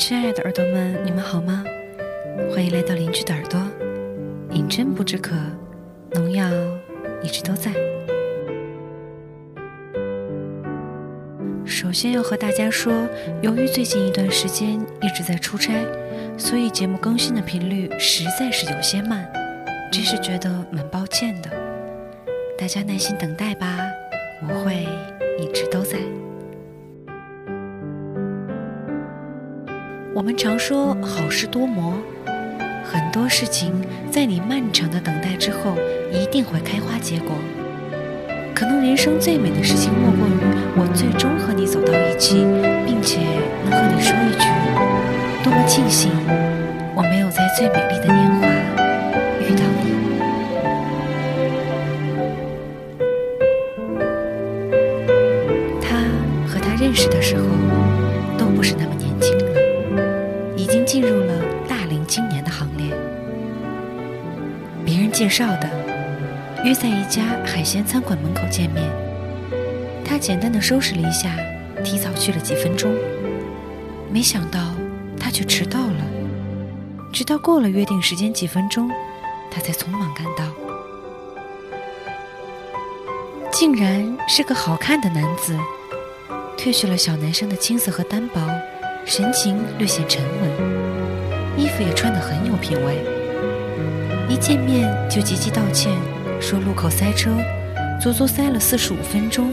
亲爱的耳朵们，你们好吗？欢迎来到邻居的耳朵。饮鸩不知渴，农药一直都在。首先要和大家说，由于最近一段时间一直在出差，所以节目更新的频率实在是有些慢，真是觉得蛮抱歉的。大家耐心等待吧，我会一直都在。我们常说好事多磨，很多事情在你漫长的等待之后，一定会开花结果。可能人生最美的事情，莫过于我最终和你走到一起，并且能和你说一句：多么庆幸，绍的，约在一家海鲜餐馆门口见面。他简单的收拾了一下，提早去了几分钟。没想到他却迟到了，直到过了约定时间几分钟，他才匆忙赶到。竟然是个好看的男子，褪去了小男生的青涩和单薄，神情略显沉稳，衣服也穿得很有品味。一见面就急急道歉，说路口塞车，足足塞了四十五分钟，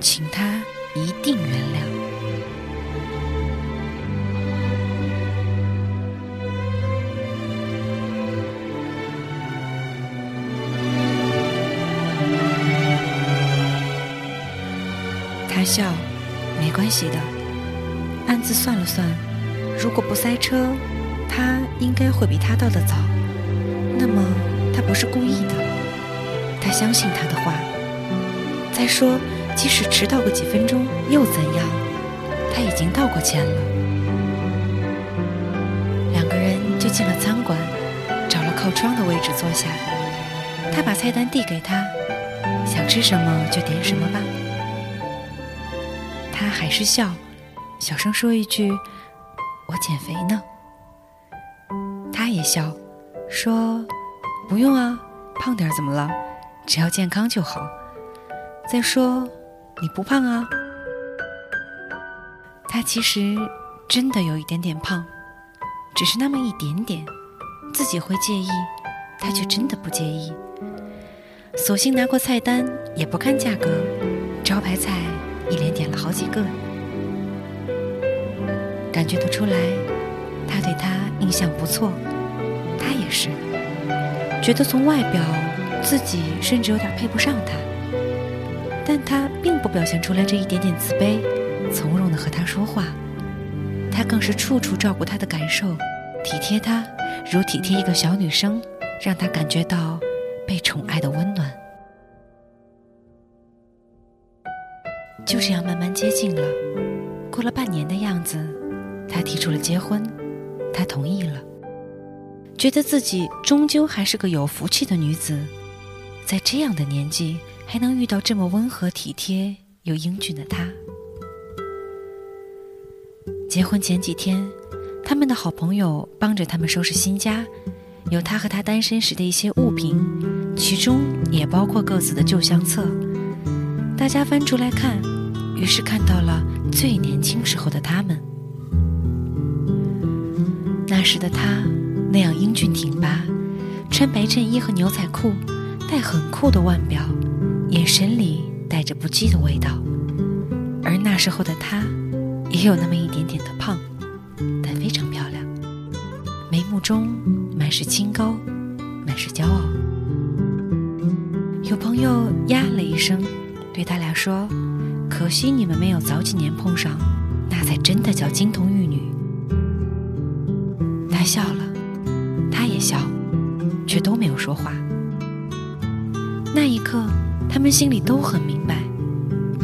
请他一定原谅。他笑，没关系的。暗自算了算，如果不塞车，他应该会比他到的早。那么他不是故意的，他相信他的话。再说，即使迟到个几分钟又怎样？他已经道过歉了。两个人就进了餐馆，找了靠窗的位置坐下。他把菜单递给他，想吃什么就点什么吧。他还是笑，小声说一句：“我减肥呢。”他也笑，说：“不用啊，胖点怎么了？只要健康就好。再说，你不胖啊。”他其实真的有一点点胖，只是那么一点点，自己会介意，他却真的不介意。索性拿过菜单，也不看价格，招牌菜。一连点了好几个，感觉得出来，他对他印象不错，是，觉得从外表自己甚至有点配不上他，但他并不表现出来这一点点自卑，从容的和他说话，他更是处处照顾他的感受，体贴他，如体贴一个小女生，让他感觉到被宠爱的温暖。就这样慢慢接近了，过了半年的样子，他提出了结婚，他同意了，觉得自己终究还是个有福气的女子，在这样的年纪还能遇到这么温和体贴又英俊的他。结婚前几天，他们的好朋友帮着他们收拾新家，有他和他单身时的一些物品，其中也包括各自的旧相册，大家翻出来看。于是看到了最年轻时候的他们，那时的他那样英俊挺拔，穿白衬衣和牛仔裤，戴很酷的腕表，眼神里带着不羁的味道。而那时候的他，也有那么一点点的胖，但非常漂亮，眉目中满是清高，满是骄傲。有朋友呀了一声，对他俩说。可惜你们没有早几年碰上，那才真的叫金童玉女。他笑了，笑，却都没有说话。那一刻，他们心里都很明白，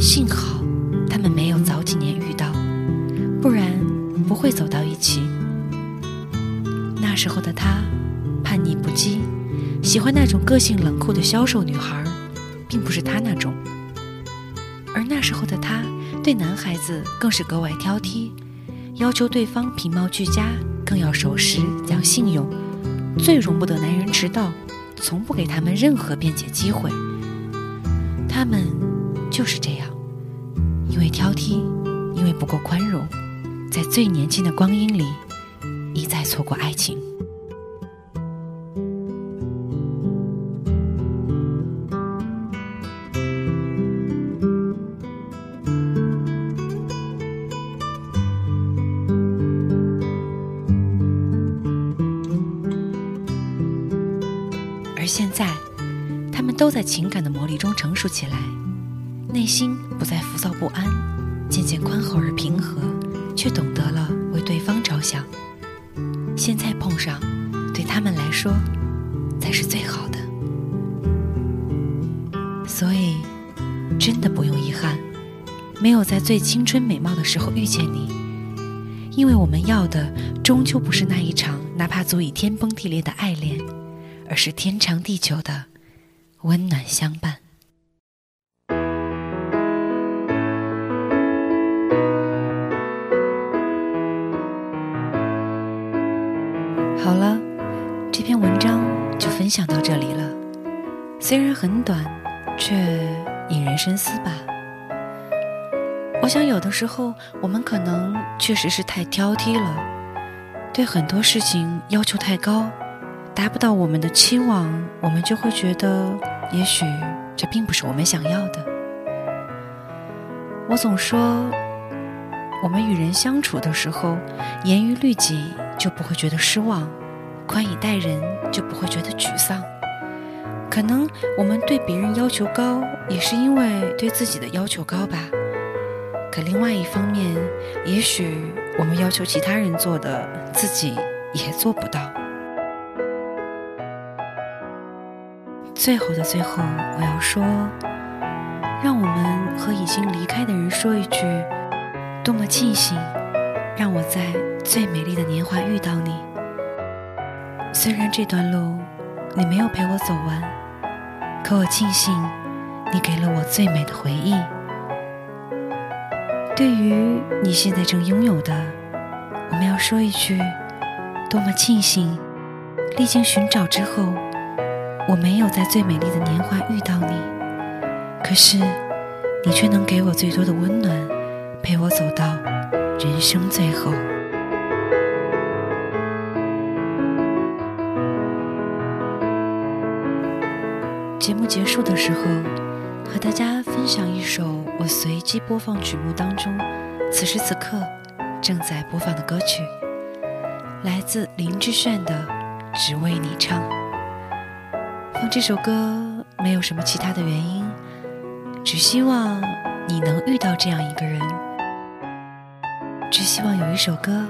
幸好他们没有早几年遇到，不然不会走到一起。那时候的他，叛逆不羁，喜欢那种个性冷酷的消瘦女孩，并不是他那种。而那时候的他，对男孩子更是格外挑剔，要求对方品貌俱佳，更要守时讲信用，最容不得男人迟到，从不给他们任何辩解机会。他们就是这样，因为挑剔，因为不够宽容，在最年轻的光阴里，一再错过爱情。情感的磨砺中成熟起来，内心不再浮躁不安，渐渐宽厚而平和，却懂得了为对方着想。现在碰上，对他们来说，才是最好的。所以，真的不用遗憾，没有在最青春美貌的时候遇见你，因为我们要的，终究不是那一场哪怕足以天崩地裂的爱恋。而是天长地久的温暖相伴。好了，这篇文章就分享到这里了。虽然很短，却引人深思吧。我想，有的时候我们可能确实是太挑剔了，对很多事情要求太高。达不到我们的期望，我们就会觉得，也许这并不是我们想要的。我总说，我们与人相处的时候，严于律己就不会觉得失望，宽以待人就不会觉得沮丧。可能我们对别人要求高，也是因为对自己的要求高吧。可另外一方面，也许我们要求其他人做的，自己也做不到。最后的最后，我要说，让我们和已经离开的人说一句：多么庆幸，让我在最美丽的年华遇到你。虽然这段路你没有陪我走完，可我庆幸你给了我最美的回忆。对于你现在正拥有的，我们要说一句：多么庆幸，历经寻找之后。我没有在最美丽的年华遇到你，可是你却能给我最多的温暖，陪我走到人生最后。节目结束的时候，和大家分享一首我随机播放曲目当中此时此刻正在播放的歌曲，来自林志炫的《只为你唱》。放这首歌没有什么其他的原因，只希望你能遇到这样一个人，只希望有一首歌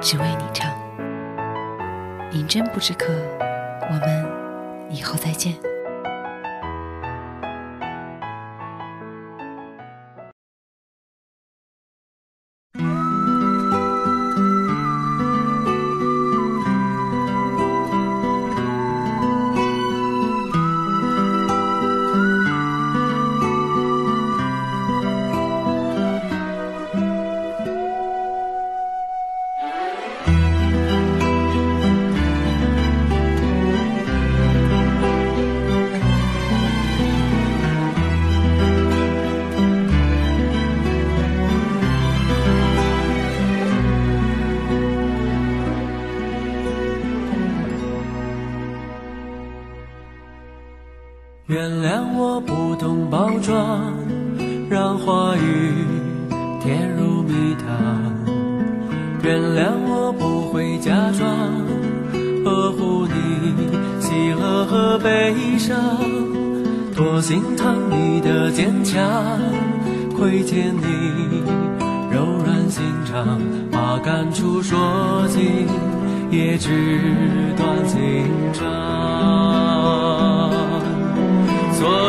只为你唱。饮真不知渴，我们以后再见。我不懂包装，让话语甜如蜜糖。原谅我不会假装呵护你喜乐和悲伤，多心疼你的坚强，亏欠你柔软心肠，把感触说尽也只断情长。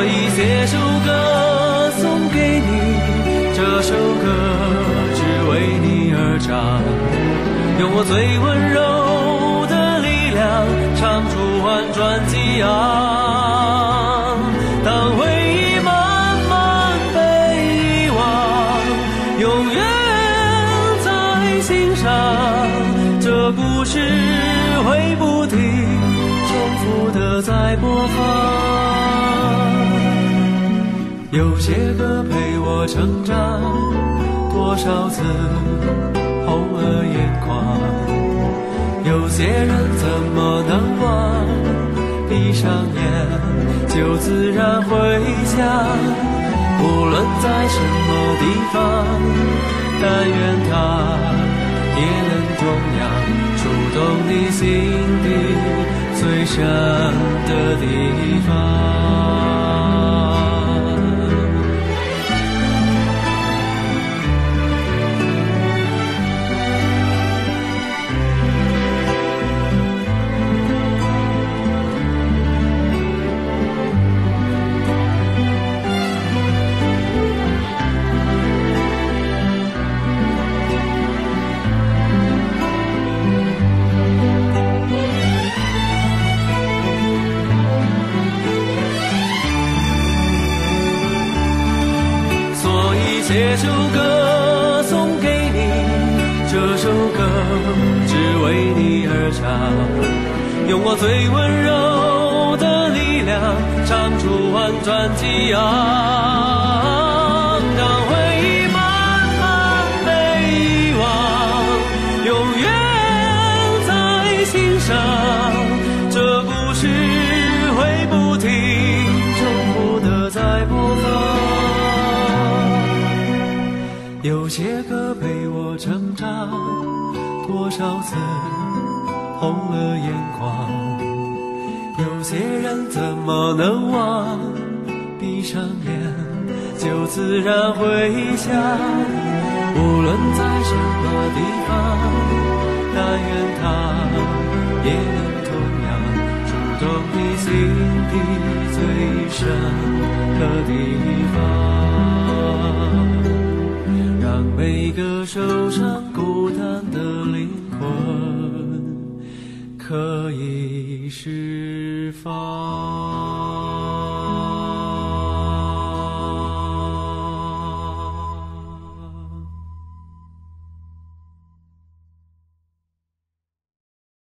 以写首歌送给你，这首歌只为你而唱，用我最温柔的力量，唱出婉转激昂。有些歌陪我成长，多少次红了眼眶。有些人怎么能忘？闭上眼就自然回想。无论在什么地方，但愿它也能同样触动你心底最深的地方。唱出婉转激昂让回忆慢慢被遗忘永远在心上这故事会不停重复的在播放有些歌陪我成长多少次红了眼眶。有些人怎么能忘？闭上眼就自然回想。无论在什么地方，但愿他也能同样触动你心底最深的地方。让每个受伤孤单的灵魂可以释放。